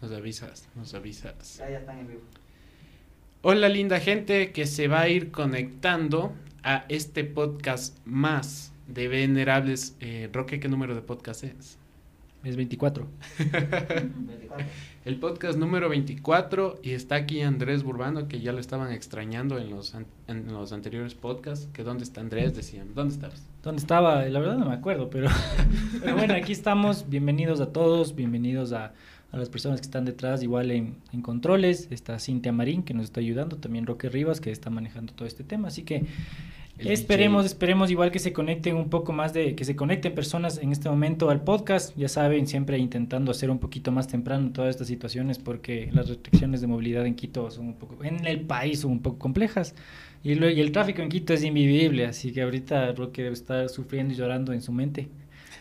Nos avisas, nos avisas. Ya, ya están en vivo. Hola linda gente que se va a ir conectando a este podcast más de Venerables. Eh, Roque, ¿qué número de podcast es? Es 24. 24. El podcast número 24 y está aquí Andrés Burbano que ya lo estaban extrañando en los, an- en los anteriores podcasts. Que dónde está Andrés, decían. ¿Dónde estabas? ¿Dónde estaba? La verdad no me acuerdo, pero, pero bueno, aquí estamos. Bienvenidos a todos, bienvenidos a, a las personas que están detrás, igual en, en controles. Está Cintia Marín, que nos está ayudando, también Roque Rivas, que está manejando todo este tema. Así que El esperemos, DJ. esperemos igual que se conecten un poco más de, que se conecten personas en este momento al podcast. Ya saben, siempre intentando hacer un poquito más temprano todas estas situaciones porque las restricciones de movilidad en Quito son un poco, en el país son un poco complejas. Y, lo- y el tráfico en Quito es invivible, así que ahorita Roque debe estar sufriendo y llorando en su mente.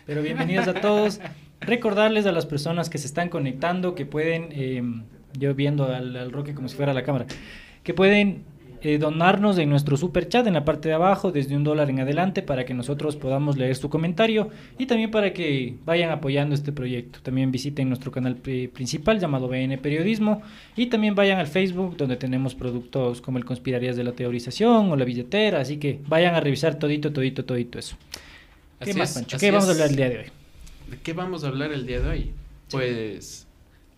Pero bienvenidos a todos. Recordarles a las personas que se están conectando que pueden, eh, yo viendo al, al Roque como si fuera la cámara, que pueden eh, donarnos en nuestro super chat en la parte de abajo desde un dólar en adelante para que nosotros podamos leer su comentario y también para que vayan apoyando este proyecto. También visiten nuestro canal pri- principal llamado BN Periodismo y también vayan al Facebook donde tenemos productos como el Conspirarías de la Teorización o la billetera, así que vayan a revisar todito, todito, todito eso. ¿Qué Así más, es, Pancho? ¿Qué vamos a hablar el día de hoy? ¿De qué vamos a hablar el día de hoy? Pues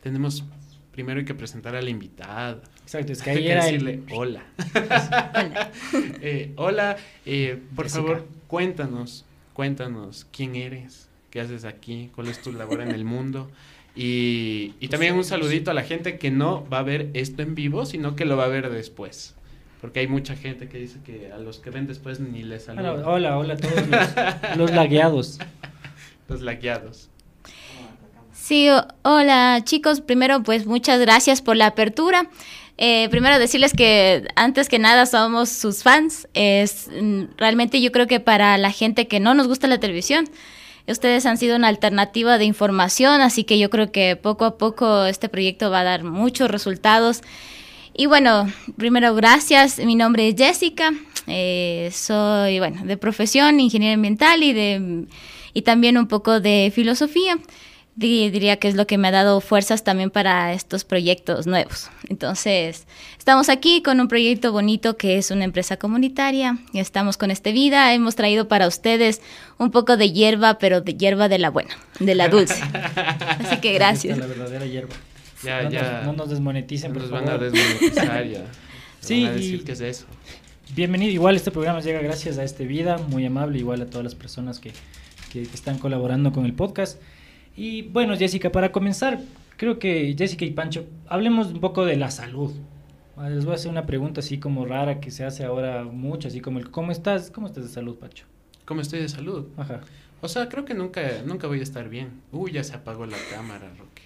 tenemos primero hay que presentar a la invitada. Exacto, es que Hay ahí que era decirle el... hola. Hola. Eh, hola, eh, por Jessica. favor, cuéntanos, cuéntanos quién eres, qué haces aquí, cuál es tu labor en el mundo. Y, y también un saludito a la gente que no va a ver esto en vivo, sino que lo va a ver después. Porque hay mucha gente que dice que a los que ven después ni les Hola, saludan. hola, hola a todos los, los lagueados. Los laqueados. Sí, hola chicos, primero pues muchas gracias por la apertura. Eh, primero decirles que antes que nada somos sus fans. Es mm, realmente yo creo que para la gente que no nos gusta la televisión, ustedes han sido una alternativa de información, así que yo creo que poco a poco este proyecto va a dar muchos resultados. Y bueno, primero gracias. Mi nombre es Jessica. eh, soy, bueno, de profesión ingeniera ambiental y de y también un poco de filosofía. Di- Diría que es lo que me ha dado fuerzas también para estos proyectos nuevos. Entonces, estamos aquí con un proyecto bonito que es una empresa comunitaria. y Estamos con este vida. Hemos traído para ustedes un poco de hierba, pero de hierba de la buena, de la dulce. Así que gracias. La verdadera hierba. Ya, no, ya. Nos, no nos desmoneticen, por Nos van a favor. desmonetizar ya. Sí, Van a decir y- que es eso. Bienvenido, igual este programa llega gracias a este vida, muy amable, igual a todas las personas que, que- que están colaborando con el podcast. Y bueno, Jessica, para comenzar, creo que Jessica y Pancho, hablemos un poco de la salud. Ah, Les voy a hacer una pregunta así como rara que se hace ahora mucho, así como el ¿cómo estás? ¿Cómo estás de salud, Pancho? ¿Cómo estoy de salud? Ajá. O sea, creo que nunca, nunca voy a estar bien. Uy, ya se apagó la cámara, Roque.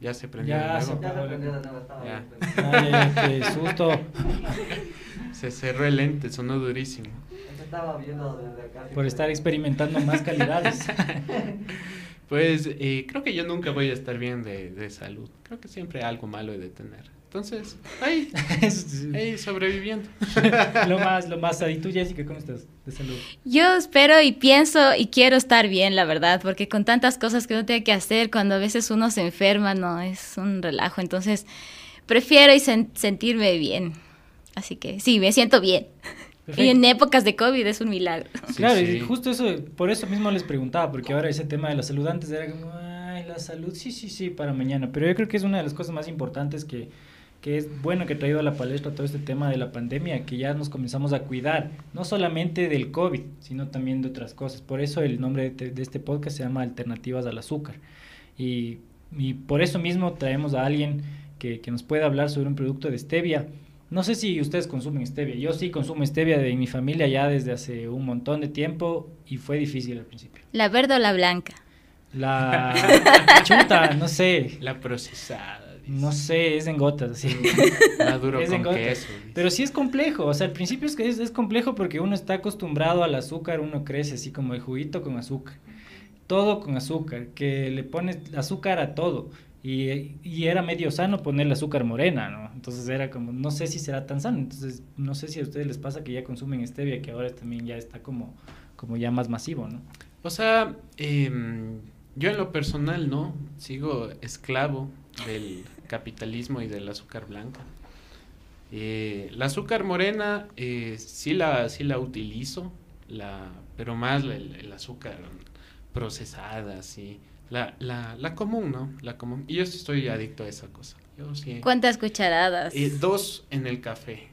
Ya se prendió Ya de se nuevo. Ya apagó. se prendió de nuevo, estaba Ya. Ay, qué susto. Se cerró el lente, sonó durísimo. Estaba viendo desde acá. Por estar experimentando más calidades. Pues eh, creo que yo nunca voy a estar bien de, de salud. Creo que siempre algo malo he de tener. Entonces, ahí, ahí sobreviviendo. lo más, lo más. ¿Y tú, Jessica, cómo estás de salud? Yo espero y pienso y quiero estar bien, la verdad, porque con tantas cosas que uno tiene que hacer, cuando a veces uno se enferma, no, es un relajo. Entonces, prefiero y sen- sentirme bien. Así que sí, me siento bien. Y en épocas de COVID es un milagro. Sí, claro, sí. y justo eso, por eso mismo les preguntaba, porque ahora ese tema de la salud antes era como, ay, la salud, sí, sí, sí, para mañana. Pero yo creo que es una de las cosas más importantes que, que es bueno que he traído a la palestra todo este tema de la pandemia, que ya nos comenzamos a cuidar, no solamente del COVID, sino también de otras cosas. Por eso el nombre de, de este podcast se llama Alternativas al Azúcar. Y, y por eso mismo traemos a alguien que, que nos pueda hablar sobre un producto de stevia. No sé si ustedes consumen stevia. Yo sí consumo stevia de mi familia ya desde hace un montón de tiempo y fue difícil al principio. ¿La verde o la blanca? La chuta, no sé. La procesada. No sé, es en gotas, así. La duro Es en con gotas. queso. dice. Pero sí es complejo, o sea, al principio es que es, es complejo porque uno está acostumbrado al azúcar, uno crece así como el juguito con azúcar. Todo con azúcar, que le pones azúcar a todo. Y, y era medio sano ponerle azúcar morena, ¿no? Entonces era como, no sé si será tan sano. Entonces, no sé si a ustedes les pasa que ya consumen stevia, que ahora también ya está como, como ya más masivo, ¿no? O sea, em, yo en lo personal no, sigo esclavo del capitalismo y del azúcar blanca. Eh, la azúcar morena eh, sí, la, sí la utilizo, la, pero más la- el, el azúcar procesada, sí. La, la, la común, ¿no? La común. Y yo estoy adicto a esa cosa. Yo sí. ¿Cuántas cucharadas? Eh, dos en el café,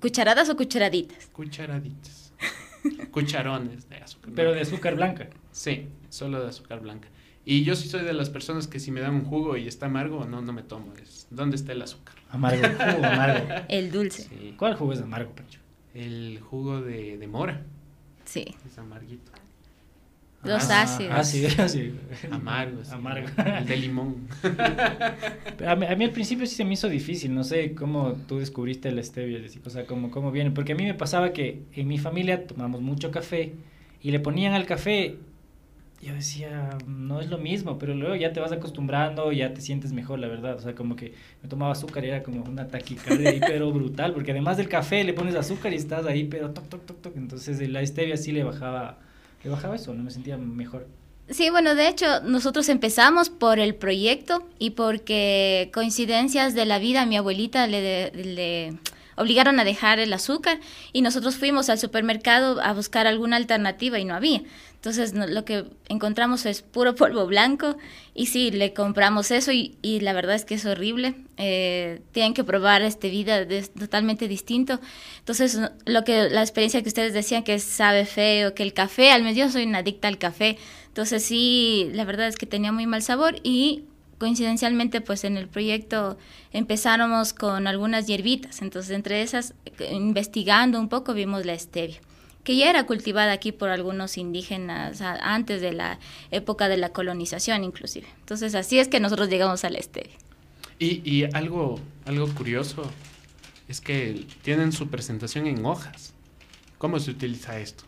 ¿Cucharadas o cucharaditas? cucharaditas. Cucharones de azúcar. Pero de azúcar blanca. Sí, solo de azúcar blanca. Y yo sí soy de las personas que si me dan un jugo y está amargo, no, no me tomo. Es, ¿Dónde está el azúcar? Amargo, jugo amargo. El dulce. Sí. ¿Cuál jugo es amargo, Pancho? El jugo de, de mora. Sí. Es amarguito. Los Ah, ácidos. Ah, sí, sí. Amargo. sí. Amargo. El de limón. A mí, a mí al principio sí se me hizo difícil, no sé cómo tú descubriste la stevia, o sea, cómo, cómo viene, porque a mí me pasaba que en mi familia tomamos mucho café y le ponían al café, yo decía, no es lo mismo, pero luego ya te vas acostumbrando, ya te sientes mejor, la verdad, o sea, como que me tomaba azúcar y era como una taquicardia ahí, pero brutal, porque además del café le pones azúcar y estás ahí, pero toc, toc, toc, toc, entonces la stevia sí le bajaba, le bajaba eso, no me sentía mejor. Sí, bueno, de hecho, nosotros empezamos por el proyecto y porque coincidencias de la vida, mi abuelita le, le obligaron a dejar el azúcar y nosotros fuimos al supermercado a buscar alguna alternativa y no había. Entonces lo que encontramos es puro polvo blanco y sí, le compramos eso y, la verdad es que es horrible. Eh, tienen que probar este vida es totalmente distinto. Entonces lo que la experiencia que ustedes decían que sabe feo, que el café, al menos yo soy una adicta al café. Entonces sí, la verdad es que tenía muy mal sabor y coincidencialmente pues en el proyecto empezáramos con algunas hierbitas. Entonces entre esas, investigando un poco, vimos la stevia que ya era cultivada aquí por algunos indígenas antes de la época de la colonización inclusive. Entonces así es que nosotros llegamos a la stevia. Y, y algo, algo curioso es que tienen su presentación en hojas. ¿Cómo se utiliza esto?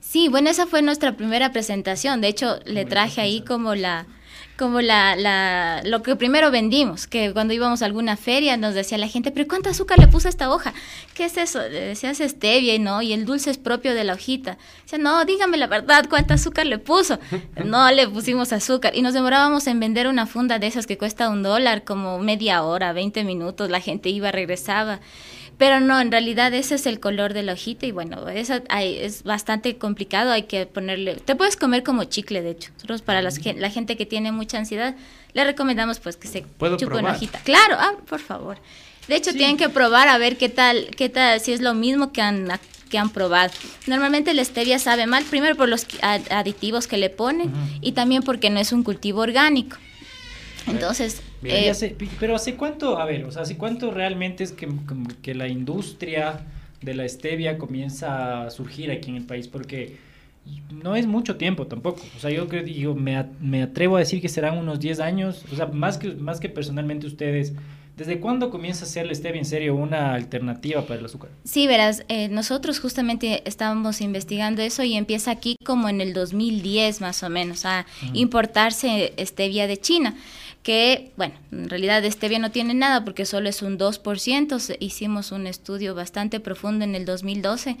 Sí, bueno, esa fue nuestra primera presentación. De hecho, le traje ahí como la como la, la lo que primero vendimos, que cuando íbamos a alguna feria nos decía la gente, pero ¿cuánto azúcar le puso a esta hoja? ¿Qué es eso? Le decías stevia y no, y el dulce es propio de la hojita. Decía, no, dígame la verdad, ¿cuánto azúcar le puso? No le pusimos azúcar. Y nos demorábamos en vender una funda de esas que cuesta un dólar, como media hora, 20 minutos, la gente iba, regresaba. Pero no, en realidad ese es el color de la hojita y bueno, esa hay- es bastante complicado, hay que ponerle, te puedes comer como chicle de hecho. Nosotros para las gen- la gente que tiene mucha ansiedad, le recomendamos pues que se ¿Puedo chupe una hojita. Claro, ah, por favor. De hecho Sí. tienen que probar a ver qué tal, qué tal, si es lo mismo que han que han probado. Normalmente la stevia sabe mal, primero por los aditivos que le ponen y también porque no es un cultivo orgánico. Entonces, eh, hace- pero hace cuánto, a ver, o sea, hace cuánto realmente es que, que la industria de la stevia comienza a surgir aquí en el país, porque no es mucho tiempo tampoco. O sea, yo creo, digo, me, a- me atrevo a decir que serán unos 10 años, o sea, más que, más que personalmente ustedes. ¿Desde cuándo comienza a ser la stevia en serio una alternativa para el azúcar? Sí, verás, eh, nosotros justamente estábamos investigando eso y empieza aquí como en el 2010 más o menos a importarse stevia de China, que bueno, en realidad de stevia no tiene nada porque solo es un 2%, Se- hicimos un estudio bastante profundo en el 2012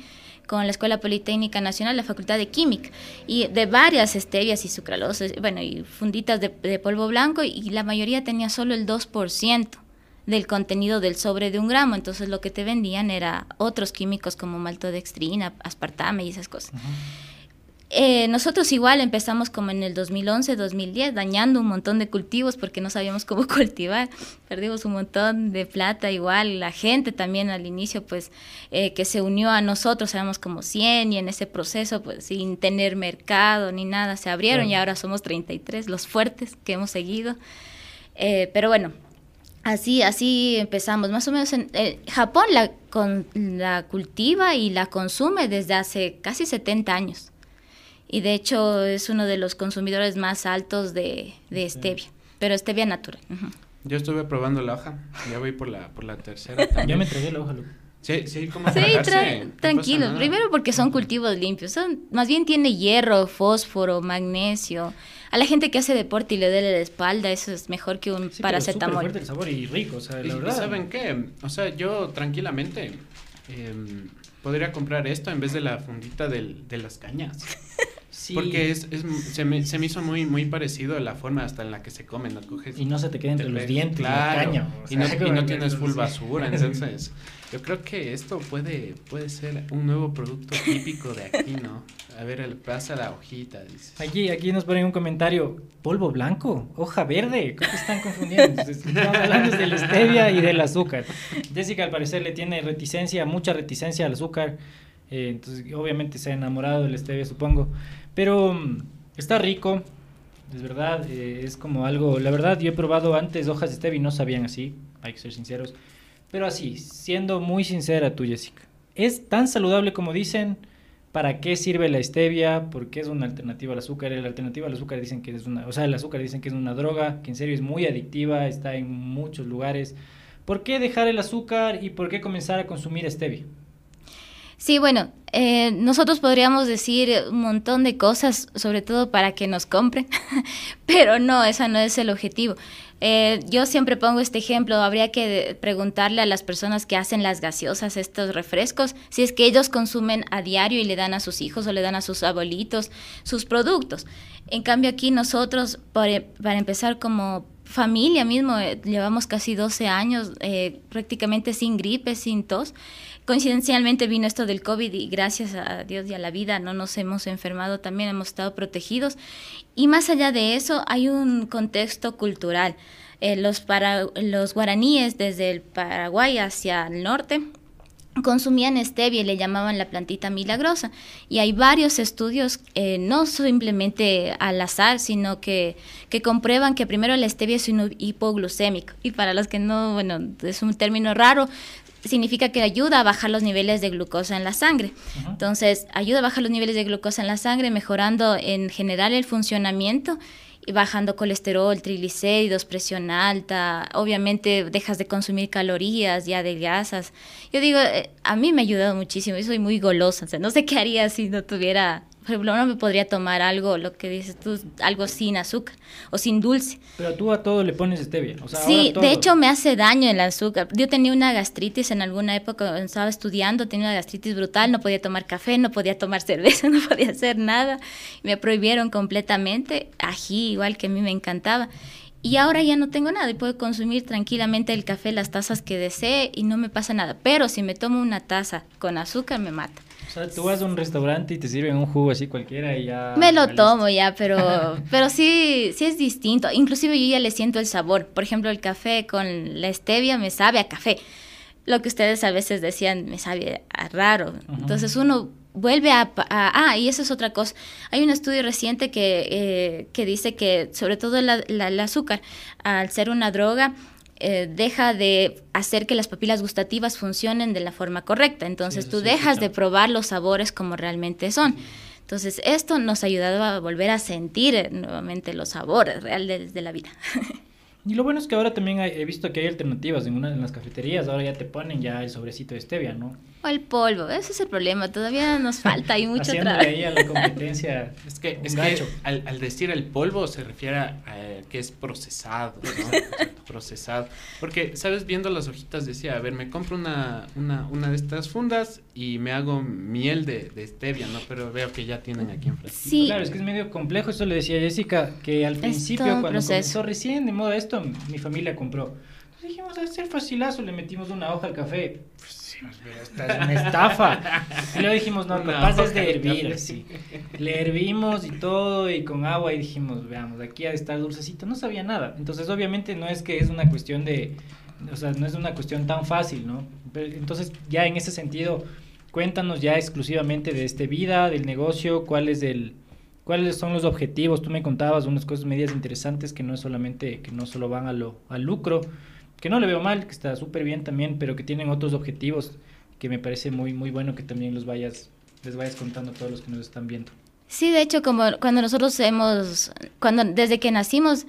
con la Escuela Politécnica Nacional, la Facultad de Química, y de varias stevias y sucralosas, bueno, y funditas de, de polvo blanco, y la mayoría tenía solo el 2% del contenido del sobre de un gramo. Entonces lo que te vendían era otros químicos como maltodextrina, aspartame y esas cosas. Eh, nosotros igual empezamos como en el 2011, 2010, dañando un montón de cultivos porque no sabíamos cómo cultivar. Perdimos un montón de plata igual. La gente también al inicio pues eh, que se unió a nosotros, éramos como 100 y en ese proceso pues sin tener mercado ni nada se abrieron y ahora somos 33 los fuertes que hemos seguido. Eh, pero bueno, Así, así empezamos. Más o menos en eh, Japón la, con, la cultiva y la consume desde hace casi 70 años. Y de hecho es uno de los consumidores más altos de, de stevia, pero stevia natural. Yo estuve probando la hoja, ya voy por la, por la tercera también. Ya me entregué la hoja, loco. Sí, sí, como Sí, tra- tranquilo. Primero porque son cultivos limpios. Son, más bien tiene hierro, fósforo, magnesio. A la gente que hace deporte y le duele la espalda, eso es mejor que un Sí, pero súper paracetamol. fuerte el sabor y rico, o sea, la y verdad. ¿Saben qué? O sea, yo tranquilamente em, podría comprar esto en vez de la fundita del- de las cañas. Sí. Porque es, es, se, me, se me hizo muy, muy parecido a la forma hasta en la que se come, ¿no? Coges Y no se te queda entre te los dientes la caña, o y no, y no tienes full basura, entonces yo creo que esto puede, puede ser un nuevo producto típico de aquí, ¿no? A ver, el- pasa la hojita, dices. Aquí, aquí nos ponen un comentario, polvo blanco, hoja verde, ¿cómo te están confundiendo? Estamos hablando de la stevia y del azúcar. Jessica al parecer le tiene reticencia, mucha reticencia al azúcar, eh, entonces obviamente se ha enamorado de la stevia, supongo, pero mm, está rico, es verdad, eh, es como algo, la verdad yo he probado antes hojas de stevia y no sabían así, hay que ser sinceros, pero así, siendo muy sincera tú Jessica, es tan saludable como dicen, ¿Para qué sirve la stevia? ¿Por qué es una alternativa al azúcar? La alternativa al azúcar dicen que es una, o sea, el azúcar dicen que es una droga, que en serio es muy adictiva, está en muchos lugares. ¿Por qué dejar el azúcar y por qué comenzar a consumir stevia? Sí, bueno, eh, nosotros podríamos decir un montón de cosas, sobre todo para que nos compren, pero no, ese no es el objetivo. Eh, yo siempre pongo este ejemplo, habría que preguntarle a las personas que hacen las gaseosas, estos refrescos, si es que ellos consumen a diario y le dan a sus hijos o le dan a sus abuelitos sus productos. En cambio aquí nosotros, por- para empezar como familia mismo, eh, llevamos casi 12 años eh, prácticamente sin gripe, sin tos. Coincidencialmente vino esto del COVID y gracias a Dios y a la vida no nos hemos enfermado, también hemos estado protegidos. Y más allá de eso, hay un contexto cultural. Eh, los, para, los guaraníes desde el Paraguay hacia el norte consumían stevia y le llamaban la plantita milagrosa. Y hay varios estudios, eh, no simplemente al azar, sino que, que comprueban que primero la stevia es un hipoglucémico. Y para los que no, bueno, es un término raro, significa que ayuda a bajar los niveles de glucosa en la sangre. Entonces, ayuda a bajar los niveles de glucosa en la sangre, mejorando en general el funcionamiento y bajando colesterol, triglicéridos, presión alta. Obviamente dejas de consumir calorías, ya adelgazas. Yo digo, eh, a mí me ha ayudado muchísimo. Yo soy muy golosa. O sea, no sé qué haría si no tuviera, por ejemplo, no me podría tomar algo, lo que dices tú, algo sin azúcar o sin dulce. Pero tú a todo le pones stevia. O sea, Sí, de hecho me hace daño el azúcar. Yo tenía una gastritis en alguna época, cuando estaba estudiando, tenía una gastritis brutal, no podía tomar café, no podía tomar cerveza, no podía hacer nada. Me prohibieron completamente, ají igual que a mí me encantaba. Y ahora ya no tengo nada y puedo consumir tranquilamente el café, las tazas que desee y no me pasa nada. Pero si me tomo una taza con azúcar me mata. O sea, tú vas a un restaurante y te sirven un jugo así cualquiera y ya... Me lo tomo ya, pero, pero sí, sí es distinto. Inclusive yo ya le siento el sabor. Por ejemplo, el café con la stevia me sabe a café. Lo que ustedes a veces decían me sabe a raro. Entonces uno vuelve a, a- Ah, y eso es otra cosa. Hay un estudio reciente que, eh, que dice que sobre todo la- la- el azúcar, al ser una droga, eh, deja de hacer que las papilas gustativas funcionen de la forma correcta. Entonces tú sí he dejas de probar los sabores como realmente son. Entonces, esto nos ha ayudado a volver a sentir eh, nuevamente los sabores reales de la vida. Y lo bueno es que ahora también hay- he visto que hay alternativas en, una, en las cafeterías. Ahora ya te ponen ya el sobrecito de stevia, ¿no? O el polvo, ese es el problema. Todavía nos falta, hay mucho trabajo. ahí a la competencia. Es que, es que al, al decir el polvo se refiere a, a que es procesado, ¿no? Procesado. Porque, ¿sabes? Viendo las hojitas decía, a ver, me compro una, una, una de estas fundas y me hago miel de, de stevia, ¿no? Pero veo que ya tienen aquí en frasquito. Sí. Claro, es que es medio complejo. Eso le decía a Jessica, que al principio, cuando proceso. comenzó recién de moda esto, mi familia compró. Entonces dijimos, a ser facilazo, le metimos una hoja al café. Pues esta es una estafa. Y luego dijimos, no, Una capaz es de hervir, así. Le hervimos y todo, y con agua, y dijimos, veamos, aquí ha de estar dulcecito. No sabía nada. Entonces, obviamente, no es que es una cuestión de. O sea, no es una cuestión tan fácil, ¿no? Pero, entonces, ya en ese sentido, cuéntanos ya exclusivamente de este vida, del negocio, cuál es el. ¿Cuáles son los objetivos? Tú me contabas unas cosas medias interesantes que no es solamente, que no solo van a lo, al lucro, que no le veo mal, que está súper bien también, pero que tienen otros objetivos que me parece muy, muy bueno que también los vayas, les vayas contando a todos los que nos están viendo. Sí, de hecho, como cuando nosotros hemos, cuando desde que nacimos,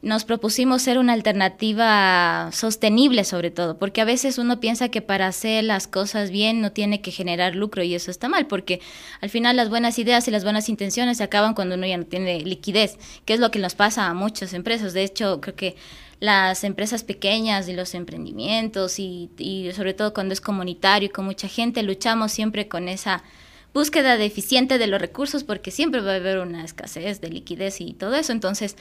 nos propusimos ser una alternativa sostenible sobre todo, porque a veces uno piensa que para hacer las cosas bien no tiene que generar lucro y eso está mal, porque al final las buenas ideas y las buenas intenciones se acaban cuando uno ya no tiene liquidez, que es lo que nos pasa a muchas empresas. De hecho, creo que las empresas pequeñas y los emprendimientos y, y sobre todo cuando es comunitario y con mucha gente, luchamos siempre con esa búsqueda deficiente de los recursos porque siempre va a haber una escasez de liquidez y todo eso. Entonces,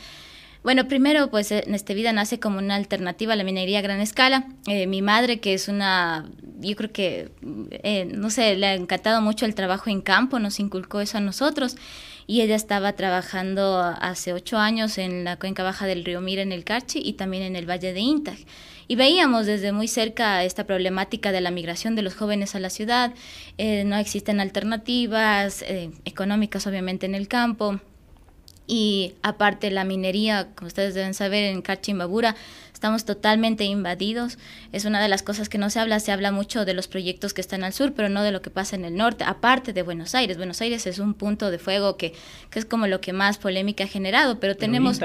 bueno, primero, pues en este vida nace como una alternativa a la minería a gran escala. Eh, mi madre, que es una, yo creo que, eh, no sé, le ha encantado mucho el trabajo en campo, nos inculcó eso a nosotros. Y ella estaba trabajando hace ocho años en la cuenca baja del río Mira en el Carchi y también en el Valle de Intag. Y veíamos desde muy cerca esta problemática de la migración de los jóvenes a la ciudad. Eh, no existen alternativas económicas, obviamente, en el campo y aparte la minería, como ustedes deben saber, en Cachimbabura estamos totalmente invadidos. Es una de las cosas que no se habla, se habla mucho de los proyectos que están al sur, pero no de lo que pasa en el norte, aparte de Buenos Aires. Buenos Aires es un punto de fuego que, que es como lo que más polémica ha generado, pero, tenemos...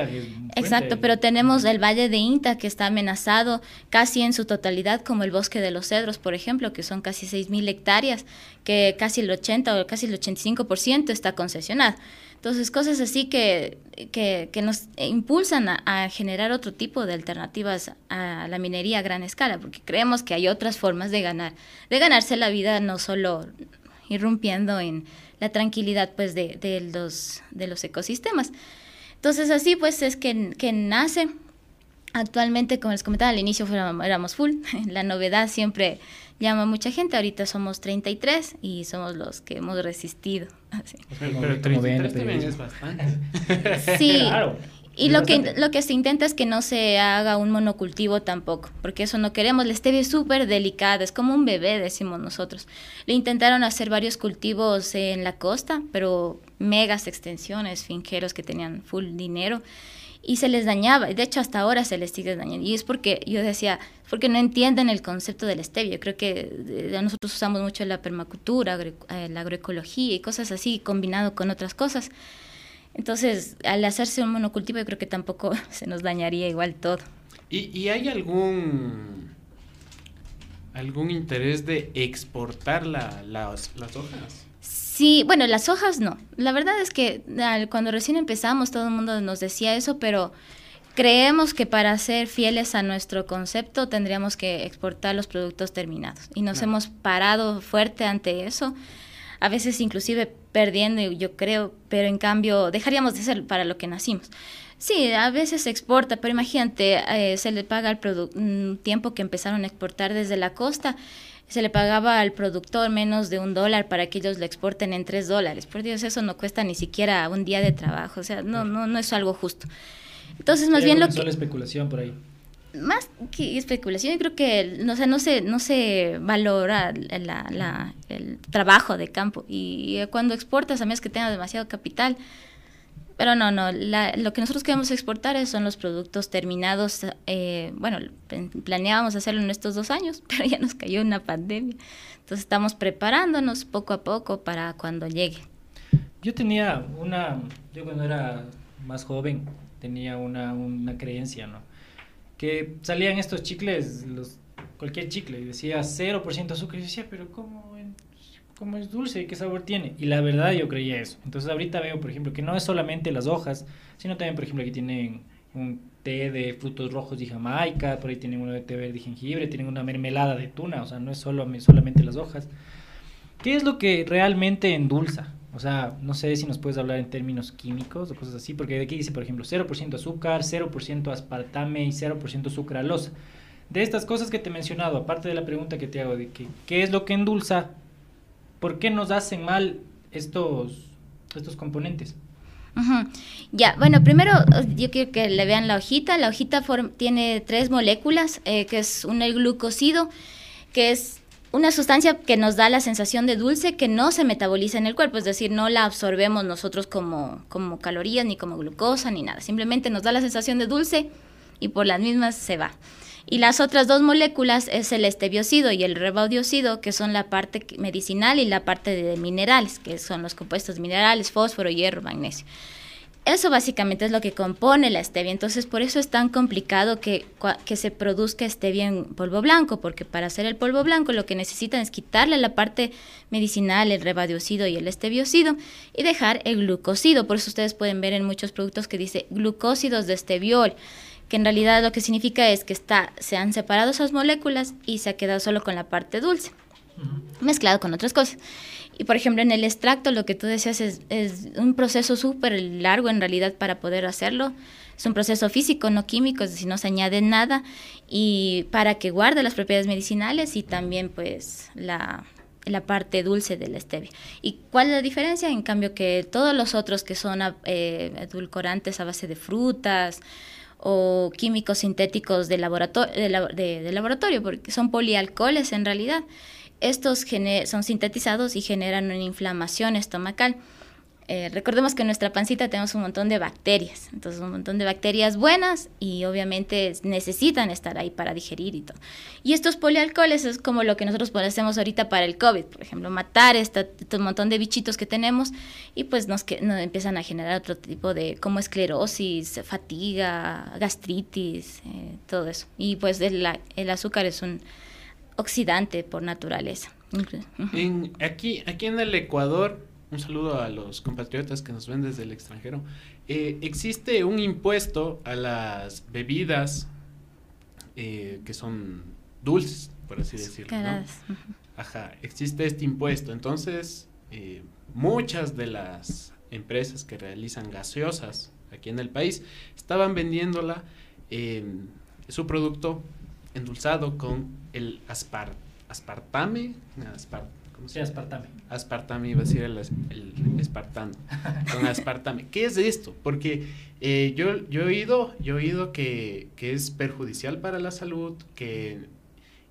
exacto, pero tenemos el Valle de Inta que está amenazado casi en su totalidad, como el Bosque de los Cedros, por ejemplo, que son casi 6.000 hectáreas, que casi el 80 o casi el 85% está concesionado. Entonces, cosas así que, que, nos impulsan a, generar otro tipo de alternativas a la minería a gran escala, porque creemos que hay otras formas de ganar, de ganarse la vida, no solo irrumpiendo en la tranquilidad pues de, de los, de los ecosistemas. Entonces, así pues es que, que nace. Actualmente, como les comentaba al inicio, éramos full. La novedad siempre llama a mucha gente. Ahorita somos 33 y somos los que hemos resistido. Pero 33 también es bastante. Sí. Y lo que, lo que se intenta es que no se haga un monocultivo tampoco, porque eso no queremos. La stevia es súper delicada, es como un bebé, decimos nosotros. Le intentaron hacer varios cultivos en la costa, pero megas extensiones, finqueros que tenían full dinero y se les dañaba. De hecho, hasta ahora se les sigue dañando. Y es porque yo decía, porque no entienden el concepto del stevia. Creo que eh, nosotros usamos mucho la permacultura, eh, la agroecología y cosas así, combinado con otras cosas. Entonces, al hacerse un monocultivo, yo creo que tampoco se nos dañaría igual todo. ¿Y, y hay algún algún interés de exportar la, las, las hojas? Sí, bueno, las hojas no. La verdad es que cuando recién empezamos todo el mundo nos decía eso, pero creemos que para ser fieles a nuestro concepto tendríamos que exportar los productos terminados. Y nos hemos parado fuerte ante eso, a veces inclusive perdiendo, yo creo, pero en cambio dejaríamos de ser para lo que nacimos. Sí, a veces se exporta, pero imagínate, eh, se le paga el un tiempo que empezaron a exportar desde la costa se le pagaba al productor menos de un dólar para que ellos lo exporten en tres dólares. Por Dios, eso no cuesta ni siquiera un día de trabajo, o sea, no, no, no es algo justo. Entonces, más bien lo que... la especulación por ahí. Más que especulación, yo creo que no, no, se, no se valora la, la, el trabajo de campo. Y cuando exportas, a menos que tengas demasiado capital, pero no, no, lo que nosotros queremos exportar son los productos terminados. Eh, bueno, planeábamos hacerlo en estos dos años, pero ya nos cayó una pandemia. Entonces estamos preparándonos poco a poco para cuando llegue. Yo tenía una, yo cuando era más joven, tenía una, una creencia, ¿no? Que salían estos chicles, los, cualquier chicle, y decía 0% azúcar. Y yo decía, pero ¿cómo? Cómo es dulce y qué sabor tiene. Y la verdad yo creía eso. Entonces ahorita veo, por ejemplo, que no es solamente las hojas, sino también, por ejemplo, que tienen un té de frutos rojos y jamaica, por ahí tienen uno de té verde y jengibre, tienen una mermelada de tuna, o sea, no es solo, solamente las hojas. ¿Qué es lo que realmente endulza? O sea, no sé si nos puedes hablar en términos químicos o cosas así, porque aquí dice, por ejemplo, 0% azúcar, 0% aspartame y 0% sucralosa. De estas cosas que te he mencionado, aparte de la pregunta que te hago de que, qué es lo que endulza, ¿Por qué nos hacen mal estos, estos componentes? Ya, bueno, primero yo quiero que le vean la hojita. La hojita tiene tres moléculas, eh, que es un el glucosido, que es una sustancia que nos da la sensación de dulce que no se metaboliza en el cuerpo, es decir, no la absorbemos nosotros como, como calorías, ni como glucosa, ni nada. Simplemente nos da la sensación de dulce y por las mismas se va. Y las otras dos moléculas es el estebiocido y el rebaudiocido, que son la parte medicinal y la parte de minerales, que son los compuestos minerales, fósforo, hierro, magnesio. Eso básicamente es lo que compone la stevia. Entonces, por eso es tan complicado que, que, se produzca stevia en polvo blanco, porque para hacer el polvo blanco lo que necesitan es quitarle la parte medicinal, el rebadiocido y el estebiocido, y dejar el glucosido. Por eso ustedes pueden ver en muchos productos que dice glucósidos de estebiol que en realidad lo que significa es que está, se han separado esas moléculas y se ha quedado solo con la parte dulce. mezclado con otras cosas. Y por ejemplo, en el extracto lo que tú decías es, es un proceso súper largo en realidad para poder hacerlo. Es un proceso físico, no químico, es decir, no se añade nada y para que guarde las propiedades medicinales y también pues la, la parte dulce de la stevia. ¿Y cuál es la diferencia? En cambio que todos los otros que son eh, edulcorantes a base de frutas o químicos sintéticos de, laboratorio, de, de laboratorio, porque son polialcoholes en realidad, estos son sintetizados y generan una inflamación estomacal. Eh, recordemos que en nuestra pancita tenemos un montón de bacterias, entonces un montón de bacterias buenas y obviamente necesitan estar ahí para digerir y todo. Y estos polialcoholes es como lo que nosotros hacemos ahorita para el COVID, por ejemplo, matar este, este montón de bichitos que tenemos y pues nos, que, nos empiezan a generar otro tipo de como esclerosis, fatiga, gastritis, eh, todo eso. Y pues el, el azúcar es un oxidante por naturaleza. En, aquí, aquí en el Ecuador, un saludo a los compatriotas que nos ven desde el extranjero, eh, existe un impuesto a las bebidas eh, que son dulces, por así decirlo. Ajá, existe este impuesto. Entonces, eh, muchas de las empresas que realizan gaseosas aquí en el país estaban vendiéndola su producto endulzado con el aspar, aspartame, ¿cómo se llama? aspartame. Aspartame, iba a decir el, el espartano, con aspartame. ¿Qué es esto? Porque eh, yo, yo he oído, yo he oído que, que es perjudicial para la salud, que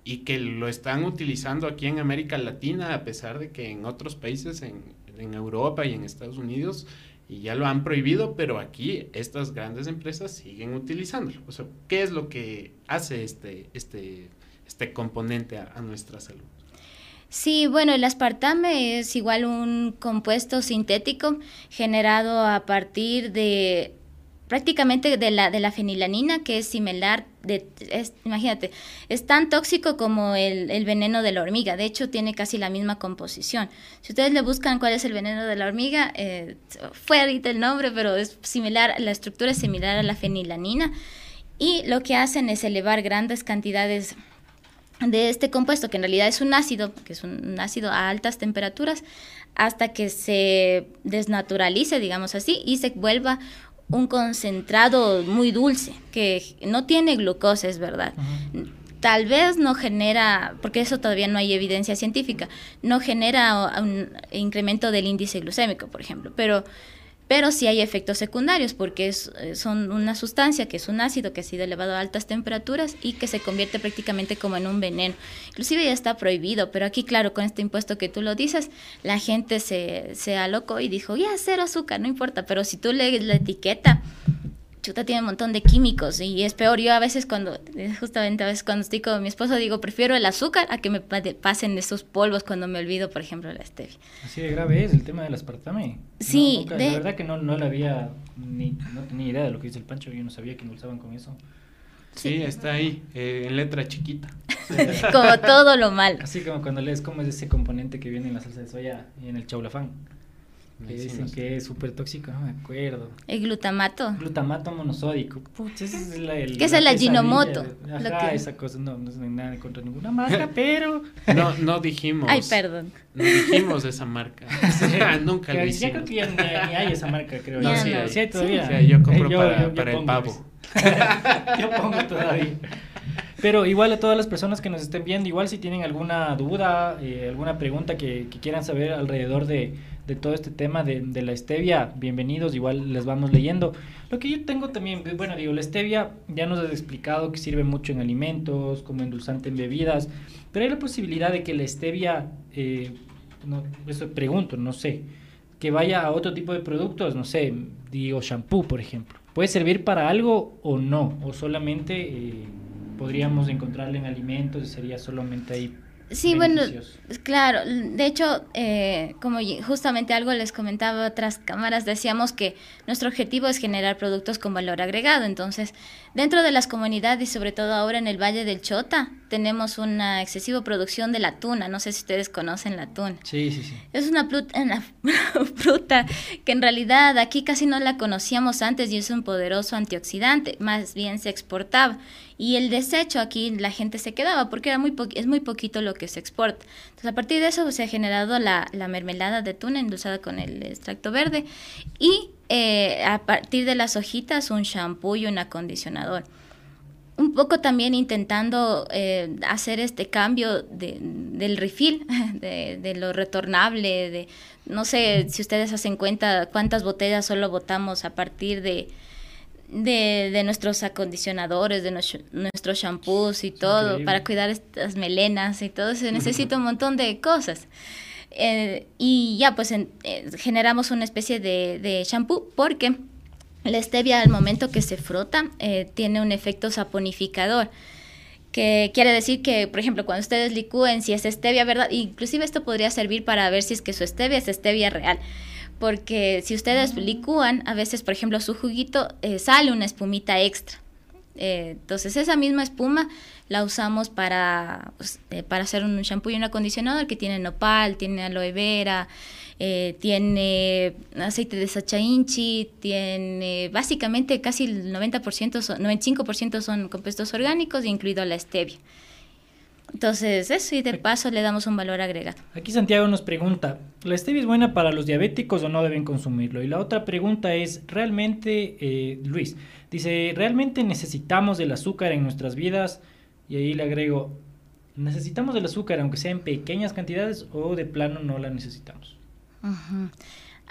y que lo están utilizando aquí en América Latina, a pesar de que en otros países, en, en Europa y en Estados Unidos, y ya lo han prohibido, pero aquí estas grandes empresas siguen utilizándolo. O sea, ¿qué es lo que hace este, este, este componente a, nuestra salud? Sí, bueno, el aspartame es igual un compuesto sintético generado a partir de prácticamente de la, de la fenilanina, que es similar, de, imagínate, es tan tóxico como el, el, veneno de la hormiga, de hecho tiene casi la misma composición. Si ustedes le buscan cuál es el veneno de la hormiga, eh, fue ahorita el nombre, pero es similar, la estructura es similar a la fenilanina, y lo que hacen es elevar grandes cantidades de este compuesto, que en realidad es un ácido, que es un ácido a altas temperaturas, hasta que se desnaturalice, digamos así, y se vuelva un concentrado muy dulce, que no tiene glucosa, es verdad. Tal vez no genera, porque eso todavía no hay evidencia científica, no genera un incremento del índice glucémico, por ejemplo, pero pero sí hay efectos secundarios porque es, eh, son una sustancia que es un ácido que ha sido elevado a altas temperaturas y que se convierte prácticamente como en un veneno. Inclusive ya está prohibido, pero aquí claro, con este impuesto que tú lo dices, la gente se, se alocó y dijo, ya, cero azúcar, no importa, pero si tú lees la etiqueta, chuta tiene un montón de químicos y es peor. Yo a veces cuando, justamente a veces cuando estoy con mi esposo digo, prefiero el azúcar a que me pasen esos polvos cuando me olvido, por ejemplo, la stevia. Así de grave es el tema del aspartame. Sí. de... La verdad que no, no le había, ni, no tenía idea de lo que dice el Pancho, yo no sabía que endulzaban con eso. Sí, está ahí, eh, en letra chiquita. como todo lo malo. Así como cuando lees cómo es ese componente que viene en la salsa de soya y en el chaulafán. Que dicen que es súper tóxico, no me acuerdo. El glutamato. Glutamato monosódico. ese es la, el, ¿Qué es el aginomoto? Ajá, esa cosa, no, no es nada contra ninguna marca, pero... No, no dijimos. Ay, perdón. No dijimos esa marca. Nunca lo hicimos. Ya creo que ya ni, hay esa marca, creo. No, sí, sí, hay todavía. Sí, yo compro para, para el pavo. yo pongo todavía. Pero igual a todas las personas que nos estén viendo, igual si tienen alguna duda, eh, alguna pregunta que, que quieran saber alrededor de de todo este tema de, de, la stevia, bienvenidos, igual les vamos leyendo. Lo que yo tengo también, bueno, digo, la stevia ya nos has explicado que sirve mucho en alimentos, como endulzante en bebidas, pero hay la posibilidad de que la stevia, eh, no, eso pregunto, no sé, que vaya a otro tipo de productos, no sé, digo shampoo, por ejemplo. ¿Puede servir para algo o no? ¿O solamente eh, podríamos encontrarla en alimentos y sería solamente ahí Sí, bueno, claro. De hecho, eh, como justamente algo les comentaba otras cámaras, decíamos que nuestro objetivo es generar productos con valor agregado. Entonces, dentro de las comunidades y sobre todo ahora en el Valle del Chota, tenemos una excesiva producción de la tuna. No sé si ustedes conocen la tuna. Sí, sí, sí. Es una, una fruta que en realidad aquí casi no la conocíamos antes y es un poderoso antioxidante. Más bien se exportaba y el desecho aquí la gente se quedaba porque era muy es muy poquito lo que se exporta. Entonces a partir de eso se ha generado la, la mermelada de tuna endulzada con el extracto verde y eh, a partir de las hojitas un shampoo y un acondicionador un poco también intentando eh, hacer este cambio de, del refill, de, de, lo retornable, de no sé si ustedes hacen cuenta cuántas botellas solo botamos a partir de, de, de nuestros acondicionadores, de nuestros shampoos y todo, Increíble. para cuidar estas melenas y todo, se necesita un montón de cosas. Eh, y ya, pues en, eh, generamos una especie de, de shampoo porque la stevia al momento que se frota eh, tiene un efecto saponificador que quiere decir que, por ejemplo, cuando ustedes licúen si es stevia, ¿verdad? Inclusive esto podría servir para ver si es que su stevia es stevia real. Porque si ustedes licúan, a veces, por ejemplo, su juguito eh, sale una espumita extra. Eh, entonces, esa misma espuma la usamos para, pues, eh, para hacer un shampoo y un acondicionador que tiene nopal, tiene aloe vera, eh, tiene aceite de sachainchi, tiene básicamente casi el 90%, son, 95% son compuestos orgánicos, incluido la stevia. Entonces, eso y de paso le damos un valor agregado. Aquí Santiago nos pregunta, ¿la stevia es buena para los diabéticos o no deben consumirlo? Y la otra pregunta es, ¿realmente, eh, Luis, dice, ¿realmente necesitamos del azúcar en nuestras vidas? Y ahí le agrego, ¿necesitamos del azúcar aunque sea en pequeñas cantidades o de plano no la necesitamos? Uh -huh.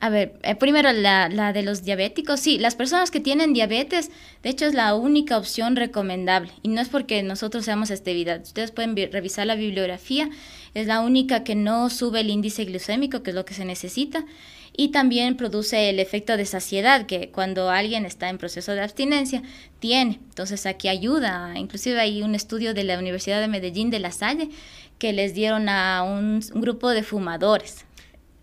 A ver, eh, primero la, la, de los diabéticos. Sí, las personas que tienen diabetes, de hecho es la única opción recomendable. Y no es porque nosotros seamos estevidad. Ustedes pueden revisar la bibliografía. Es la única que no sube el índice glucémico, que es lo que se necesita. Y también produce el efecto de saciedad, que cuando alguien está en proceso de abstinencia, tiene. Entonces aquí ayuda. Inclusive hay un estudio de la Universidad de Medellín de La Salle que les dieron a un, un grupo de fumadores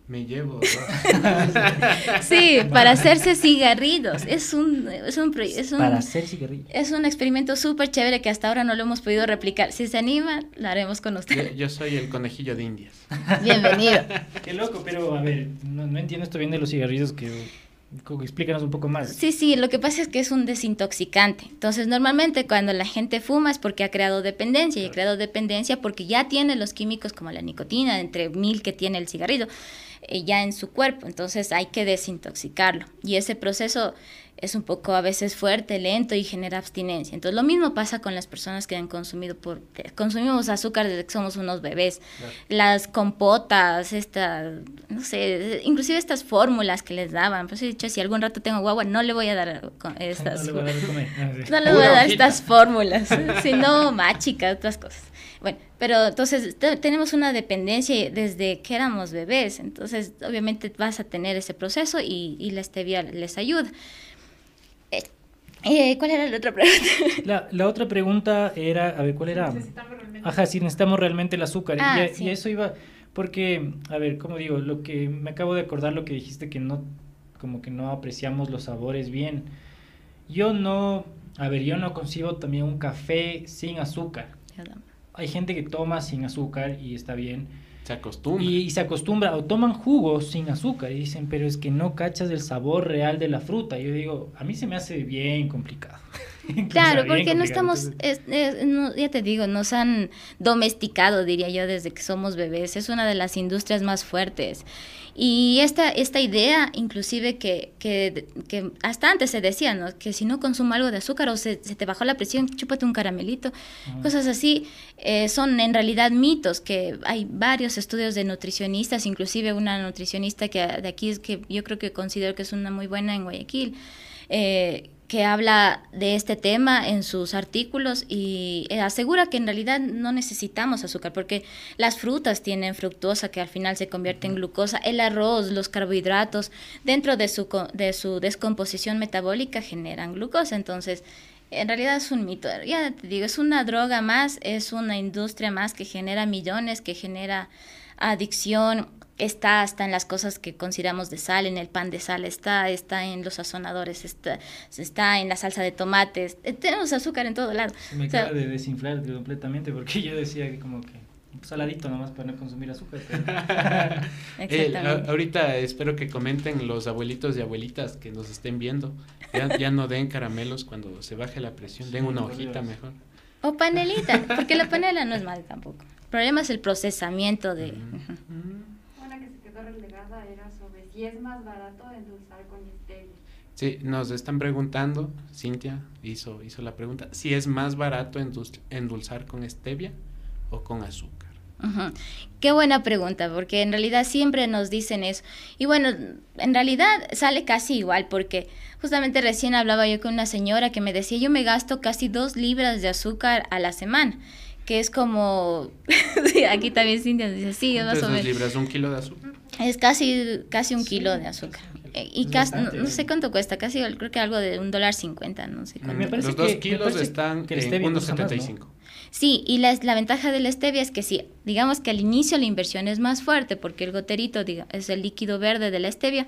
me llevo. sí, para hacerse cigarrillos. Es un, es un, es un, para hacer cigarrillos. Es un experimento súper chévere que hasta ahora no lo hemos podido replicar. Si se anima, lo haremos con ustedes. Yo, yo soy el conejillo de indias. Bienvenido. Qué loco, pero a ver, no, no entiendo esto bien de los cigarrillos que Explícanos un poco más. Sí, sí, lo que pasa es que es un desintoxicante. Entonces, normalmente cuando la gente fuma es porque ha creado dependencia y ha creado dependencia porque ya tiene los químicos como la nicotina, entre mil que tiene el cigarrillo, eh, ya en su cuerpo. Entonces, hay que desintoxicarlo. Y ese proceso es un poco a veces fuerte, lento y genera abstinencia. Entonces, lo mismo pasa con las personas que han consumido por consumimos azúcar desde que somos unos bebés. Claro. Las compotas, esta, no sé, inclusive estas fórmulas que les daban. Pues he dicho, si algún rato tengo guagua, no le voy a dar estas. no le voy a dar, comer. Ah, no le voy a dar estas fórmulas, sino máchica, otras cosas. Bueno, pero entonces tenemos una dependencia desde que éramos bebés, entonces obviamente vas a tener ese proceso y, y la stevia les ayuda. Eh, ¿Cuál era la otra pregunta? La, la, otra pregunta era, a ver, ¿cuál era? Ajá, si necesitamos realmente el azúcar. Ah, y, sí. y, eso iba, porque, a ver, como digo, lo que me acabo de acordar lo que dijiste que no, como que no apreciamos los sabores bien. Yo no, a ver, yo no concibo también un café sin azúcar. Hay gente que toma sin azúcar y está bien se acostumbra. Y, y, se acostumbra, o toman jugos sin azúcar y dicen, pero es que no cachas el sabor real de la fruta. Yo digo, a mí se me hace bien complicado. claro, bien porque complicado. no estamos, es, es, no, ya te digo, nos han domesticado, diría yo, desde que somos bebés. Es una de las industrias más fuertes. Y esta, esta idea, inclusive que, que, que, hasta antes se decía, ¿no? Que si no consumo algo de azúcar o se, se te bajó la presión, chúpate un caramelito. Cosas así eh, son en realidad mitos, que hay varios estudios de nutricionistas, inclusive una nutricionista que de aquí es que yo creo que considero que es una muy buena en Guayaquil. Eh, que habla de este tema en sus artículos y eh, asegura que en realidad no necesitamos azúcar porque las frutas tienen fructosa que al final se convierte en glucosa, el arroz, los carbohidratos dentro de su, de su descomposición metabólica generan glucosa, entonces en realidad es un mito, ya te digo, es una droga más, es una industria más que genera millones, que genera adicción, está hasta en las cosas que consideramos de sal, en el pan de sal está, está en los sazonadores, está, está en la salsa de tomates, eh, tenemos azúcar en todo lado. Me o sea, acaba de desinflar completamente porque yo decía que como que saladito nomás para no consumir azúcar. eh, a, ahorita espero que comenten los abuelitos y abuelitas que nos estén viendo. Ya, ya no den caramelos cuando se baje la presión, den una hojita Dios. mejor. O panelita, porque la panela no es mal tampoco. El problema es el procesamiento de... ujú. Quedó relegada era sobre si es más barato endulzar con stevia. Sí, nos están preguntando, Cintia hizo, hizo la pregunta, si es más barato endul- endulzar con stevia o con azúcar. Ujú. Qué buena pregunta, porque en realidad siempre nos dicen eso. Y bueno, en realidad sale casi igual, porque justamente recién hablaba yo con una señora que me decía, yo me gasto casi dos libras de azúcar a la semana, que es como, sí, aquí también Cintia nos dice, sí, es más Entonces o dos menos. libras, un kilo de azúcar. Es casi, casi un Sí, kilo de azúcar. Eh, Y casi, no, bastante, no sé cuánto cuesta, casi creo que algo de un dólar cincuenta, no sé cuánto. Me parece Los dos que- kilos están que en stevia no está más, 1.75. Sí, y la, la ventaja del stevia es que sí, digamos que al inicio la inversión es más fuerte porque el goterito diga, es el líquido verde de la stevia,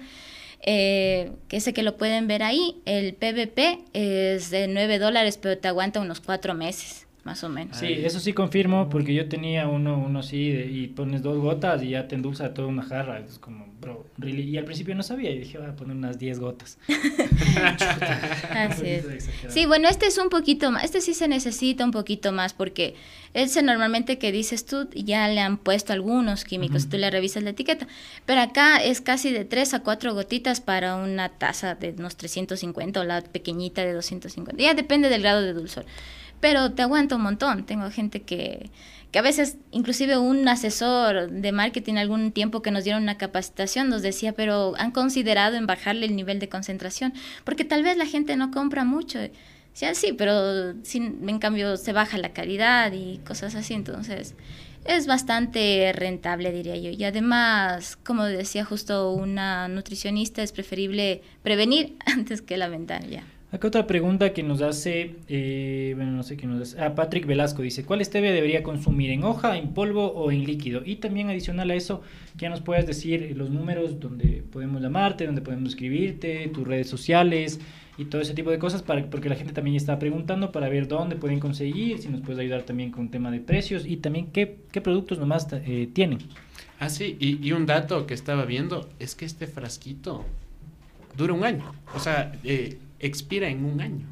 eh, que ese que lo pueden ver ahí, el PVP es de 9 dólares, pero te aguanta unos 4 meses, más o menos. Sí, eso sí confirmo porque yo tenía uno, uno así de- y pones dos gotas y ya te endulza toda una jarra. Es como, bro, really? Y al principio no sabía y dije, voy a poner unas 10 gotas. Así es. Sí, bueno, este es un poquito más, este sí se necesita un poquito más porque ese normalmente que dices tú ya le han puesto algunos químicos, Ujú. tú le revisas la etiqueta, pero acá es casi de 3 a 4 gotitas para una taza de unos 350 o la pequeñita de 250, ya depende del grado de dulzor, pero te aguanta un montón, tengo gente que que a veces inclusive un asesor de marketing algún tiempo que nos dieron una capacitación nos decía, pero han considerado en bajarle el nivel de concentración, porque tal vez la gente no compra mucho. Sí, sí, pero sin, en cambio se baja la calidad y cosas así, entonces es bastante rentable, diría yo. Y además, como decía justo una nutricionista, es preferible prevenir antes que lamentar ya. Acá otra pregunta que nos hace, eh, bueno, no sé quién nos hace, ah, Patrick Velasco dice, ¿cuál stevia debería consumir, en hoja, en polvo o en líquido? Y también adicional a eso, que ya nos puedas decir los números donde podemos llamarte, donde podemos escribirte, tus redes sociales y todo ese tipo de cosas, para, porque la gente también está preguntando para ver dónde pueden conseguir, si nos puedes ayudar también con tema de precios y también qué, qué productos nomás eh, tienen. Ah, sí, y, y un dato que estaba viendo es que este frasquito dura un año. O sea, eh, expira en un año.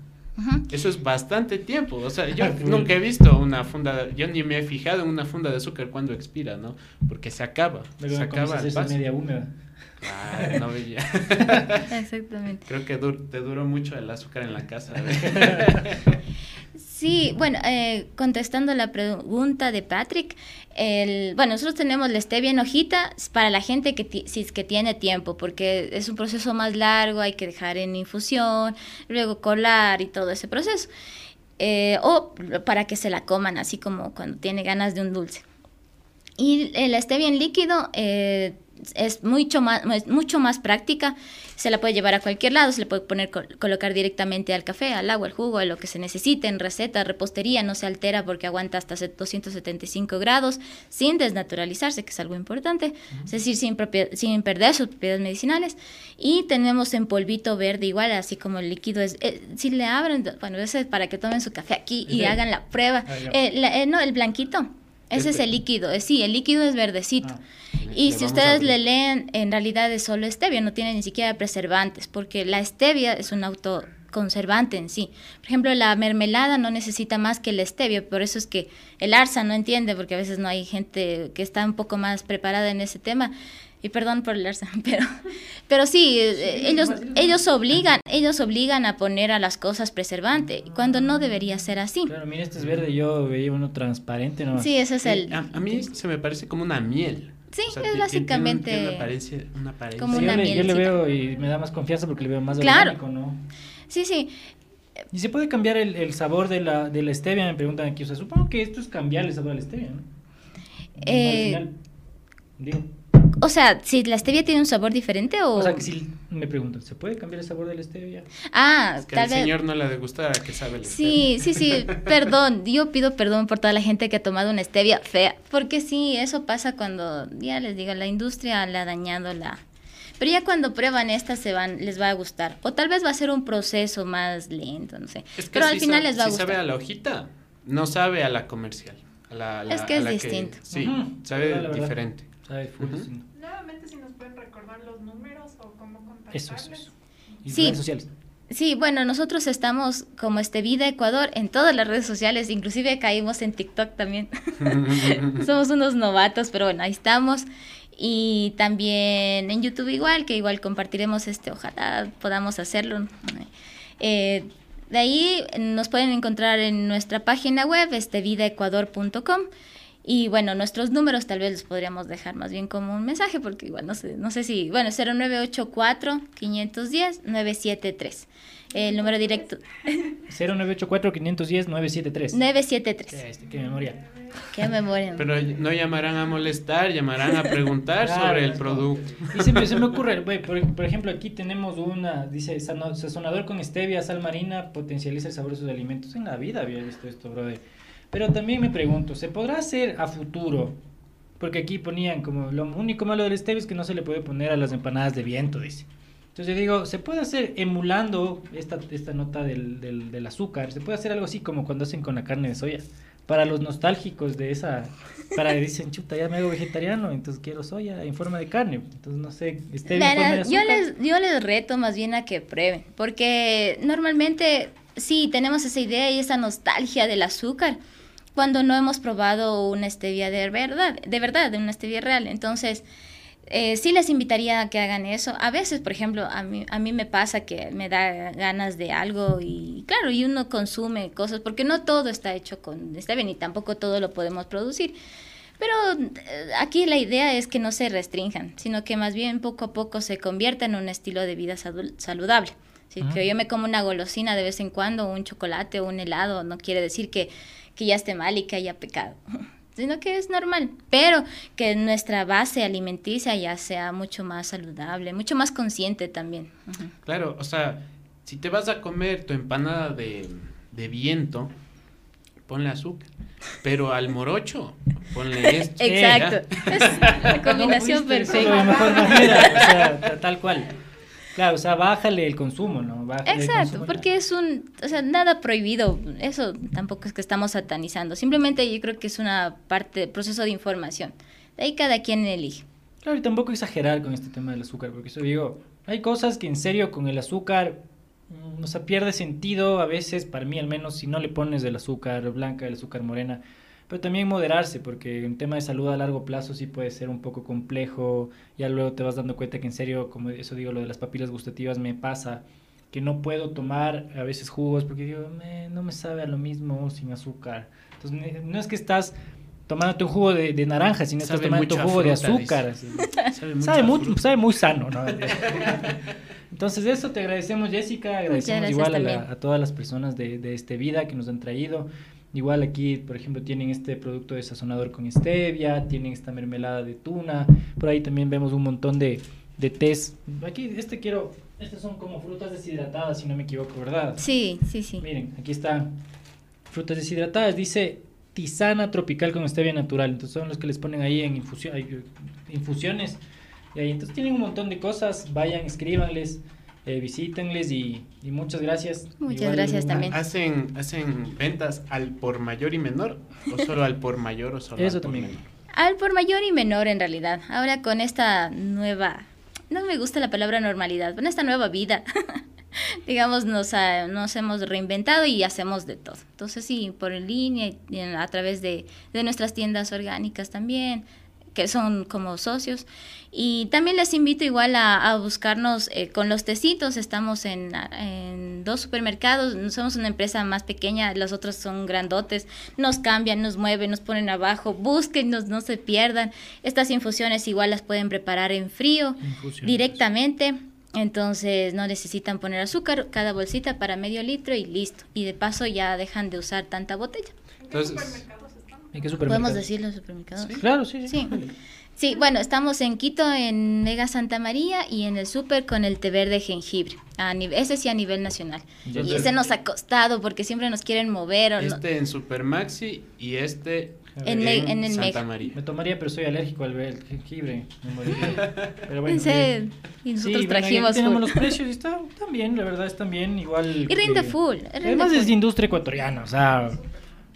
Eso es bastante tiempo. O sea, yo Full. nunca he visto una funda, yo ni me he fijado en una funda de azúcar cuando expira, ¿no? Porque se acaba. Se acaba al paso. media húmeda. Ah, no veía. Exactamente. Creo que te duró mucho el azúcar en la casa. Sí, bueno, eh, contestando la pregunta de Patrick, el, bueno, nosotros tenemos la stevia en hojita para la gente que si es que tiene tiempo, porque es un proceso más largo, hay que dejar en infusión, luego colar y todo ese proceso. Eh, o para que se la coman, así como cuando tiene ganas de un dulce. Y eh, la stevia en líquido eh, es mucho más, es mucho más práctica. Se la puede llevar a cualquier lado, se le puede poner, col- colocar directamente al café, al agua, al jugo, a lo que se necesite, en receta, repostería, no se altera porque aguanta hasta set- 275 grados sin desnaturalizarse, que es algo importante, es decir, sin, sin perder sus propiedades medicinales. Y tenemos en polvito verde igual, así como el líquido es, eh, si le abren, bueno, ese es para que tomen su café aquí y Sí. hagan la prueba. Ah. Eh, la- eh, no, el blanquito. Ese es el líquido, eh, sí, el líquido es verdecito. Ah. Y si ustedes le leen, en realidad es solo stevia, no tiene ni siquiera preservantes, porque la stevia es un autoconservante en sí. Por ejemplo, la mermelada no necesita más que la stevia, por eso es que el arsa no entiende, porque a veces no hay gente que está un poco más preparada en ese tema. Y perdón por el arsa, pero, pero sí, eh, ellos, ellos obligan, ellos obligan a poner a las cosas preservante, cuando no debería ser así. Claro, mira, este es verde, yo veía uno transparente, ¿no? Sí, ese es el... A, a mí se me parece como una miel. Sí, O sea, es básicamente Tiene una apariencia, una apariencia. como Sí, una yo, le, yo le veo y me da más confianza porque le veo más Claro. orgánico, ¿no? Sí, sí, ¿Y se puede cambiar el, el sabor de la, de la stevia? Me preguntan aquí. O sea, supongo que esto es cambiar el sabor de la stevia, ¿no? Eh, Al final, digo. O sea, si la stevia tiene un sabor diferente o... O sea, que si me preguntan, ¿se puede cambiar el sabor de la stevia? Ah, Es que tal al vez... señor no le ha de gustar a que sabe el Sí, sí, sí, perdón, yo pido perdón por toda la gente que ha tomado una stevia fea, porque sí, eso pasa cuando, ya les digo, la industria le ha dañado la... Pero ya cuando prueban esta se van, les va a gustar. O tal vez va a ser un proceso más lento, no sé. Es que Pero al final sabe- les va a gustar. sabe a la hojita, no sabe a la comercial. a la- a la- Es que a es la distinto. sí, sabe la diferente. Nuevamente, si nos pueden recordar los números o cómo Eso, contactarles. eso, eso. Y Sí. redes sociales. Sí, bueno, nosotros estamos como este Vida Ecuador en todas las redes sociales, inclusive caímos en TikTok también. Somos unos novatos, pero bueno, ahí estamos. Y también en YouTube igual, que igual compartiremos este, ojalá podamos hacerlo. Eh, de ahí nos pueden encontrar en nuestra página web, este vidaecuador.com. Y bueno, nuestros números tal vez los podríamos dejar más bien como un mensaje, porque igual no sé, no sé si, bueno, 0984-510-973. El número directo. 0984-510-973. 973. Este, qué memoria. Qué memoria. Pero no llamarán a molestar, llamarán a preguntar Claro, sobre el producto. Y siempre se me ocurre, güey, por, por ejemplo, aquí tenemos una, dice, sazonador con stevia, sal marina, potencializa el sabor de sus alimentos. En la vida había visto esto, brother. Pero también me pregunto, ¿se podrá hacer a futuro? Porque aquí ponían como, lo único malo del stevia es que no se le puede poner a las empanadas de viento, dice. Entonces yo digo, ¿se puede hacer emulando esta, esta nota del, del, del azúcar? ¿Se puede hacer algo así como cuando hacen con la carne de soya? Para los nostálgicos de esa, para que dicen, chuta, ya me hago vegetariano, entonces quiero soya en forma de carne. Entonces no sé, en forma de yo les, yo les reto más bien a que prueben, porque normalmente sí tenemos esa idea y esa nostalgia del azúcar cuando no hemos probado una stevia de verdad, de verdad, de una stevia real. Entonces, eh, sí les invitaría a que hagan eso. A veces, por ejemplo, a mí, a mí me pasa que me da ganas de algo y claro, y uno consume cosas, porque no todo está hecho con stevia, ni tampoco todo lo podemos producir. Pero eh, aquí la idea es que no se restrinjan, sino que más bien poco a poco se convierta en un estilo de vida saludable. Ujú. que yo me como una golosina de vez en cuando, un chocolate o un helado, no quiere decir que, que ya esté mal y que haya pecado, sino que es normal, pero que nuestra base alimenticia ya sea mucho más saludable, mucho más consciente también. Claro, o sea, si te vas a comer tu empanada de, de viento, ponle azúcar. Pero al morocho, ponle esto. Exacto, es la combinación No perfecta. de mejor manera, o sea, ta- tal cual. Claro, o sea, bájale el consumo, ¿no? Bájale Exacto, consumo, porque es un, o sea, nada prohibido, eso tampoco es que estamos satanizando, simplemente yo creo que es una parte, proceso de información, de ahí cada quien elige. Claro, y tampoco exagerar con este tema del azúcar, porque eso digo, hay cosas que en serio con el azúcar, mm, o sea, pierde sentido a veces, para mí al menos, si no le pones el azúcar blanca, el azúcar morena, pero también moderarse, porque en tema de salud a largo plazo sí puede ser un poco complejo, ya luego te vas dando cuenta que en serio, como eso digo, lo de las papilas gustativas me pasa, que no puedo tomar a veces jugos, porque digo, "Me- no me sabe a lo mismo sin azúcar. Entonces, no es que estás tomándote un jugo de, de naranja, sino estás Sabe tomando un jugo de azúcar. así. Sabe mucho Sabe muy, sabe muy sano, ¿no? Entonces eso te agradecemos Jessica, agradecemos igual a, la- a todas las personas de, de este vida que nos han traído. Igual aquí, por ejemplo, tienen este producto de sazonador con stevia, tienen esta mermelada de tuna, por ahí también vemos un montón de, de tés. Aquí, este quiero, estas son como frutas deshidratadas, si no me equivoco, ¿verdad? Sí, sí, sí. Miren, aquí están frutas deshidratadas, dice tisana tropical con stevia natural. Entonces son los que les ponen ahí en infusión, infusiones. Y ahí entonces tienen un montón de cosas. Vayan, escríbanles, eh, visítenles y, y muchas gracias. Muchas gracias también. ¿Hacen, ¿Hacen ventas al por mayor y menor? ¿O solo al por mayor o solo Eso al por también. menor? Al por mayor y menor en realidad. Ahora con esta nueva, no me gusta la palabra normalidad, con esta nueva vida, digamos, nos, ha- nos hemos reinventado y hacemos de todo. Entonces sí, por en línea y en- a través de, de nuestras tiendas orgánicas también, que son como socios. Y también les invito igual a, a buscarnos eh, con los tecitos. Estamos en, en dos supermercados. Somos una empresa más pequeña, los otros son grandotes. Nos cambian, nos mueven, nos ponen abajo. Búsquennos, no se pierdan. Estas infusiones igual las pueden preparar en frío directamente. Entonces no necesitan poner azúcar, cada bolsita para medio litro y listo. Y de paso ya dejan de usar tanta botella. Entonces, ¿En qué supermercado? ¿Podemos decir los supermercados? Claro, sí, sí. Sí. Sí, bueno, estamos en Quito, en Mega Santa María y en el súper con el té verde jengibre. A nivel, ese sí a nivel nacional. Y ese nos ha costado porque siempre nos quieren mover. o no- este en Supermaxi y este En Me- en el Santa. María. Me tomaría, pero soy alérgico al al jengibre. Me moriría. Pero bueno, En bien. Y Sí, nosotros bueno, ahí trajimos tenemos full. los precios y está, están bien, la verdad están bien, igual. Y rinde que- full. rinde Además full. es de industria ecuatoriana, o sea,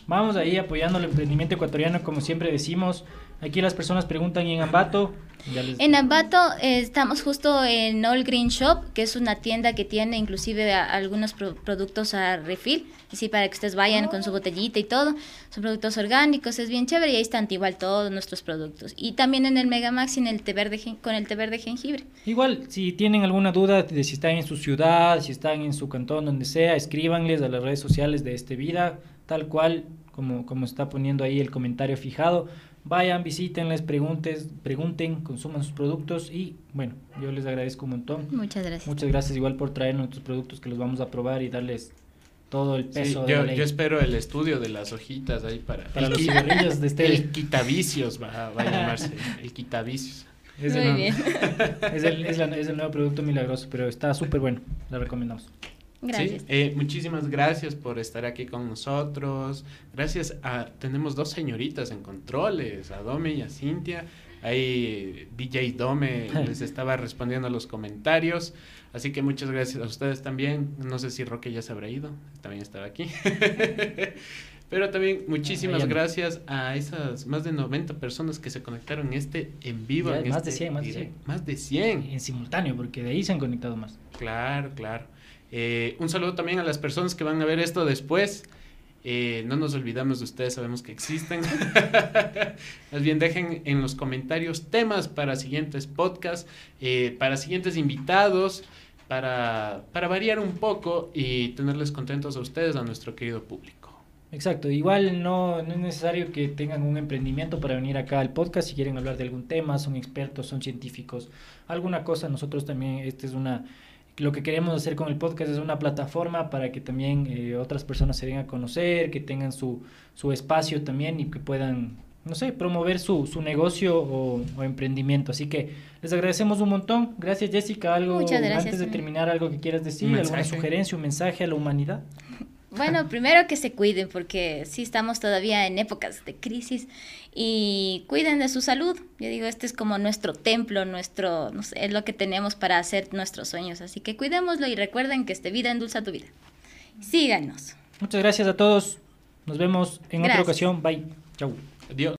Vamos ahí apoyando el emprendimiento ecuatoriano, como siempre decimos. Aquí las personas preguntan ¿y en Ambato. Ya les- En Ambato eh, estamos justo en All Green Shop, que es una tienda que tiene inclusive a- algunos pro- productos a refil, así para que ustedes vayan con su botellita y todo. Son productos orgánicos, es bien chévere y ahí están igual todos nuestros productos. Y también en el Megamax en el té verde, con el té verde jengibre. Igual, si tienen alguna duda de si están en su ciudad, si están en su cantón, donde sea, escríbanles a las redes sociales de Este Vida, tal cual como, como está poniendo ahí el comentario fijado. Vayan, visítenles, preguntes, pregunten, consuman sus productos y bueno, yo les agradezco un montón. Muchas gracias. Muchas gracias igual por traer nuestros productos que los vamos a probar y darles todo el Sí, peso de yo, la yo espero el estudio de las hojitas ahí para, los cigarrillos de este- El quitavicios va, va a llamarse, el quitavicios. Es Muy el, bien. es el- es la- es el nuevo producto milagroso, pero está súper bueno, lo recomendamos. Gracias. Sí, eh, muchísimas gracias por estar aquí con nosotros. Gracias a, tenemos dos señoritas en controles, a Dome y a Cintia. Ahí DJ Dome les estaba respondiendo a los comentarios. Así que muchas gracias a ustedes también. No sé si Roque ya se habrá ido, también estaba aquí. Pero también muchísimas gracias a esas más de 90 personas que se conectaron este en vivo. Ya, en más de este 100, más de direct. 100. Más de 100. En simultáneo, porque de ahí se han conectado más. Claro, claro. Eh, un saludo también a las personas que van a ver esto después. Eh, no nos olvidamos de ustedes, sabemos que existen. Más bien dejen en los comentarios temas para siguientes podcasts, eh, para siguientes invitados, para, para variar un poco y tenerles contentos a ustedes, a nuestro querido público. Exacto, igual no, no es necesario que tengan un emprendimiento para venir acá al podcast si quieren hablar de algún tema, son expertos, son científicos, alguna cosa, nosotros también, este es una, lo que queremos hacer con el podcast es una plataforma para que también eh, otras personas se den a conocer, que tengan su, su espacio también y que puedan, no sé, promover su, su negocio o, o emprendimiento. Así que les agradecemos un montón. Gracias Jessica, algo Muchas gracias, antes de terminar, algo que quieras decir, Un alguna sugerencia, un mensaje a la humanidad. Bueno, primero que se cuiden porque sí estamos todavía en épocas de crisis y cuiden de su salud. Yo digo, este es como nuestro templo, nuestro, no sé, es lo que tenemos para hacer nuestros sueños. Así que cuidémoslo y recuerden que este vida endulza tu vida. Síganos. Muchas gracias a todos. Nos vemos en otra ocasión. Bye. Chau. Adiós.